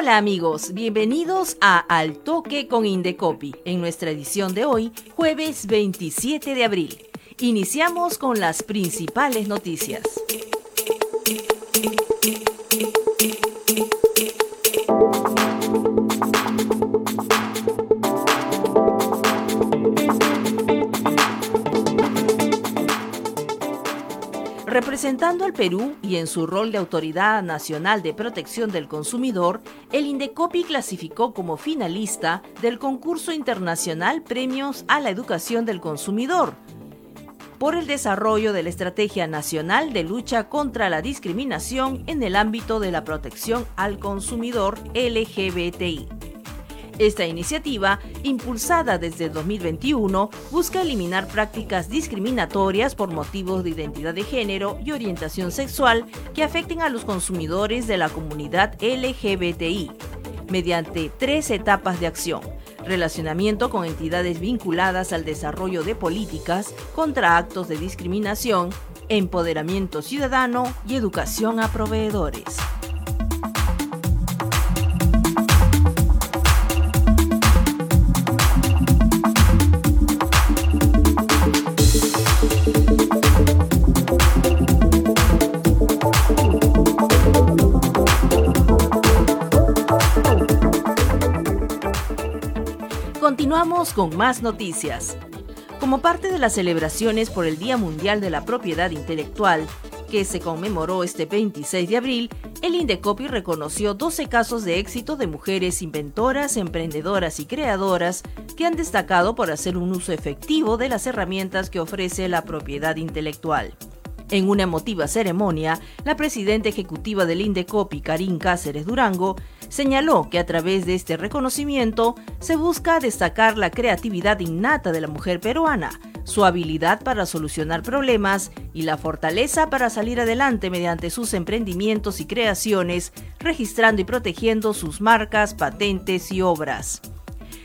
Hola amigos, bienvenidos a Al Toque con Indecopi, en nuestra edición de hoy, jueves 27 de abril. Iniciamos con las principales noticias. Representando al Perú y en su rol de Autoridad Nacional de Protección del Consumidor, el Indecopi clasificó como finalista del concurso internacional Premios a la Educación del Consumidor por el desarrollo de la Estrategia Nacional de Lucha contra la Discriminación en el ámbito de la protección al consumidor LGBTI. Esta iniciativa, impulsada desde 2021, busca eliminar prácticas discriminatorias por motivos de identidad de género y orientación sexual que afecten a los consumidores de la comunidad LGBTI, mediante tres etapas de acción relacionamiento con entidades vinculadas al desarrollo de políticas contra actos de discriminación, empoderamiento ciudadano y educación a proveedores. Continuamos con más noticias. Como parte de las celebraciones por el Día Mundial de la Propiedad Intelectual, que se conmemoró este 26 de abril, el Indecopi reconoció 12 casos de éxito de mujeres inventoras, emprendedoras y creadoras que han destacado por hacer un uso efectivo de las herramientas que ofrece la propiedad intelectual. En una emotiva ceremonia, la presidenta ejecutiva del Indecopi, Karin Cáceres Durango, señaló que a través de este reconocimiento se busca destacar la creatividad innata de la mujer peruana, su habilidad para solucionar problemas y la fortaleza para salir adelante mediante sus emprendimientos y creaciones, registrando y protegiendo sus marcas, patentes y obras.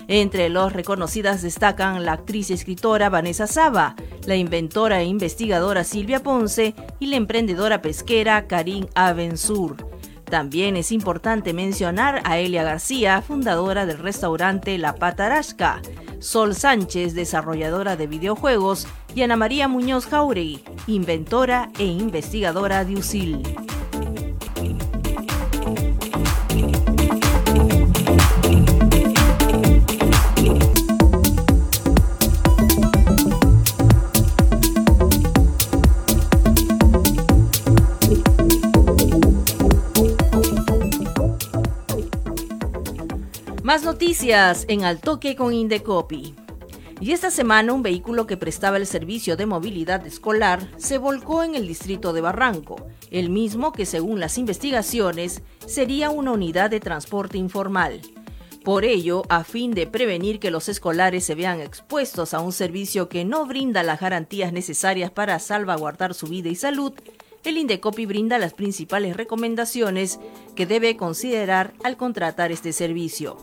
Entre los reconocidas destacan la actriz y escritora Vanessa Saba, la inventora e investigadora Silvia Ponce y la emprendedora pesquera Karin Avensur. También es importante mencionar a Elia García, fundadora del restaurante La Patarasca, Sol Sánchez, desarrolladora de videojuegos, y Ana María Muñoz Jauregui, inventora e investigadora de USIL. Más noticias en Al Toque con Indecopi. Y esta semana un vehículo que prestaba el servicio de movilidad escolar se volcó en el distrito de Barranco, el mismo que según las investigaciones sería una unidad de transporte informal. Por ello, a fin de prevenir que los escolares se vean expuestos a un servicio que no brinda las garantías necesarias para salvaguardar su vida y salud, el Indecopi brinda las principales recomendaciones que debe considerar al contratar este servicio.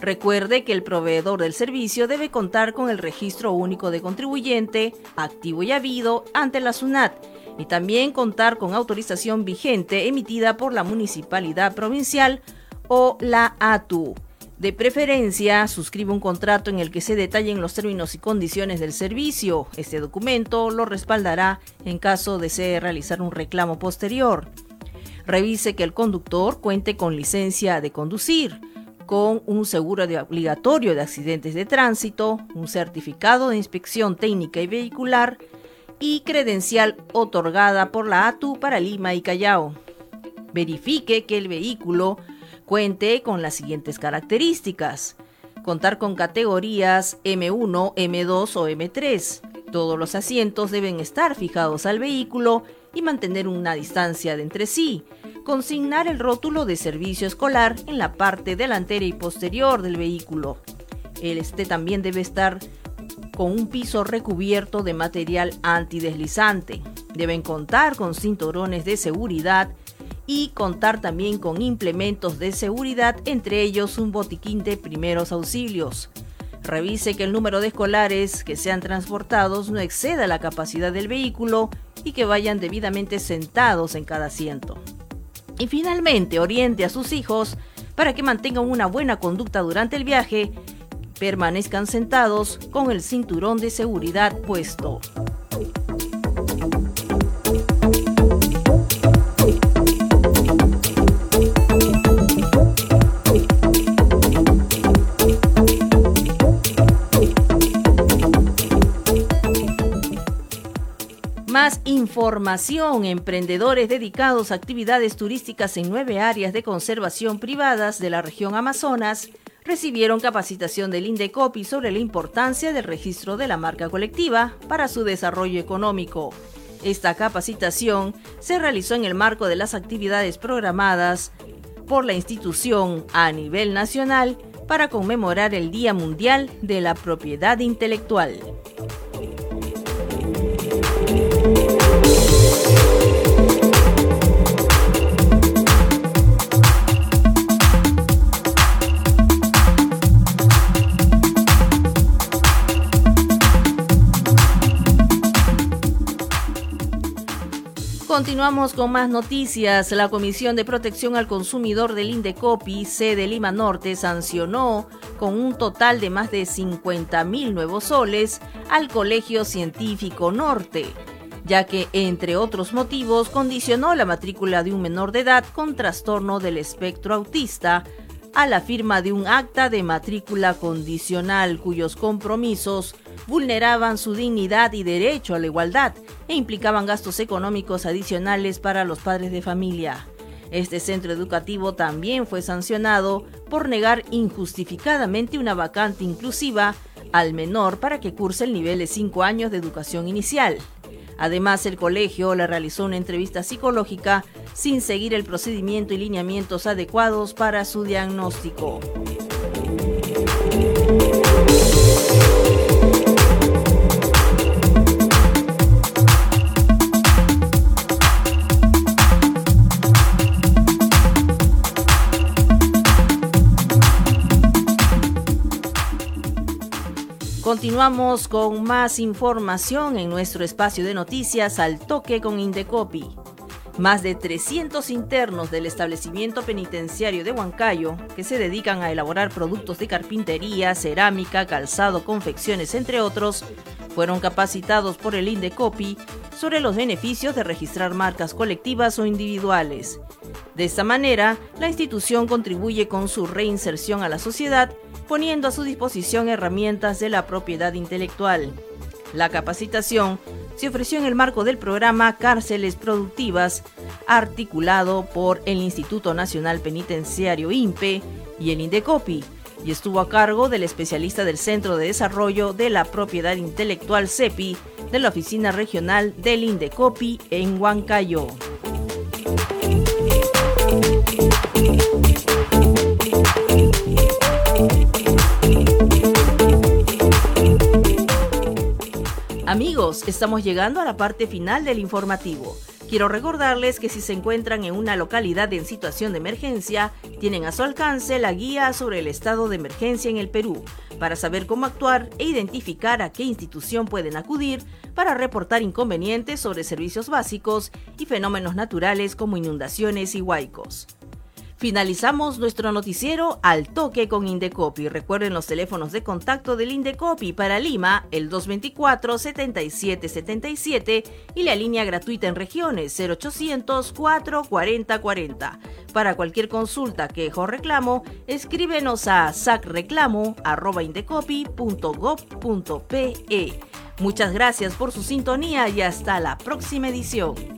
Recuerde que el proveedor del servicio debe contar con el registro único de contribuyente, activo y habido, ante la SUNAT, y también contar con autorización vigente emitida por la Municipalidad Provincial o la ATU. De preferencia, suscribe un contrato en el que se detallen los términos y condiciones del servicio. Este documento lo respaldará en caso desee realizar un reclamo posterior. Revise que el conductor cuente con licencia de conducir con un seguro obligatorio de accidentes de tránsito, un certificado de inspección técnica y vehicular y credencial otorgada por la ATU para Lima y Callao. Verifique que el vehículo cuente con las siguientes características. Contar con categorías M1, M2 o M3. Todos los asientos deben estar fijados al vehículo y mantener una distancia de entre sí consignar el rótulo de servicio escolar en la parte delantera y posterior del vehículo. El este también debe estar con un piso recubierto de material antideslizante. Deben contar con cinturones de seguridad y contar también con implementos de seguridad, entre ellos un botiquín de primeros auxilios. Revise que el número de escolares que sean transportados no exceda la capacidad del vehículo y que vayan debidamente sentados en cada asiento. Y finalmente, oriente a sus hijos para que mantengan una buena conducta durante el viaje, permanezcan sentados con el cinturón de seguridad puesto. Información, emprendedores dedicados a actividades turísticas en nueve áreas de conservación privadas de la región Amazonas recibieron capacitación del INDECOPI sobre la importancia del registro de la marca colectiva para su desarrollo económico. Esta capacitación se realizó en el marco de las actividades programadas por la institución a nivel nacional para conmemorar el Día Mundial de la Propiedad Intelectual. Continuamos con más noticias. La Comisión de Protección al Consumidor del Indecopi, sede Lima Norte, sancionó con un total de más de 50 mil nuevos soles al Colegio Científico Norte, ya que, entre otros motivos, condicionó la matrícula de un menor de edad con trastorno del espectro autista a la firma de un acta de matrícula condicional cuyos compromisos vulneraban su dignidad y derecho a la igualdad e implicaban gastos económicos adicionales para los padres de familia. Este centro educativo también fue sancionado por negar injustificadamente una vacante inclusiva al menor para que curse el nivel de 5 años de educación inicial. Además, el colegio le realizó una entrevista psicológica sin seguir el procedimiento y lineamientos adecuados para su diagnóstico. Con más información en nuestro espacio de noticias al toque con Indecopi. Más de 300 internos del establecimiento penitenciario de Huancayo, que se dedican a elaborar productos de carpintería, cerámica, calzado, confecciones, entre otros, fueron capacitados por el Indecopi sobre los beneficios de registrar marcas colectivas o individuales. De esta manera, la institución contribuye con su reinserción a la sociedad poniendo a su disposición herramientas de la propiedad intelectual. La capacitación se ofreció en el marco del programa Cárceles Productivas, articulado por el Instituto Nacional Penitenciario INPE y el INDECOPI, y estuvo a cargo del especialista del Centro de Desarrollo de la Propiedad Intelectual CEPI de la Oficina Regional del INDECOPI en Huancayo. Amigos, estamos llegando a la parte final del informativo. Quiero recordarles que si se encuentran en una localidad en situación de emergencia, tienen a su alcance la guía sobre el estado de emergencia en el Perú, para saber cómo actuar e identificar a qué institución pueden acudir para reportar inconvenientes sobre servicios básicos y fenómenos naturales como inundaciones y huaicos. Finalizamos nuestro noticiero al toque con Indecopi. Recuerden los teléfonos de contacto del Indecopi para Lima, el 224-7777 y la línea gratuita en regiones 0800 440 40. Para cualquier consulta, quejo o reclamo, escríbenos a sacreclamo.indecopi.gov.pe. Muchas gracias por su sintonía y hasta la próxima edición.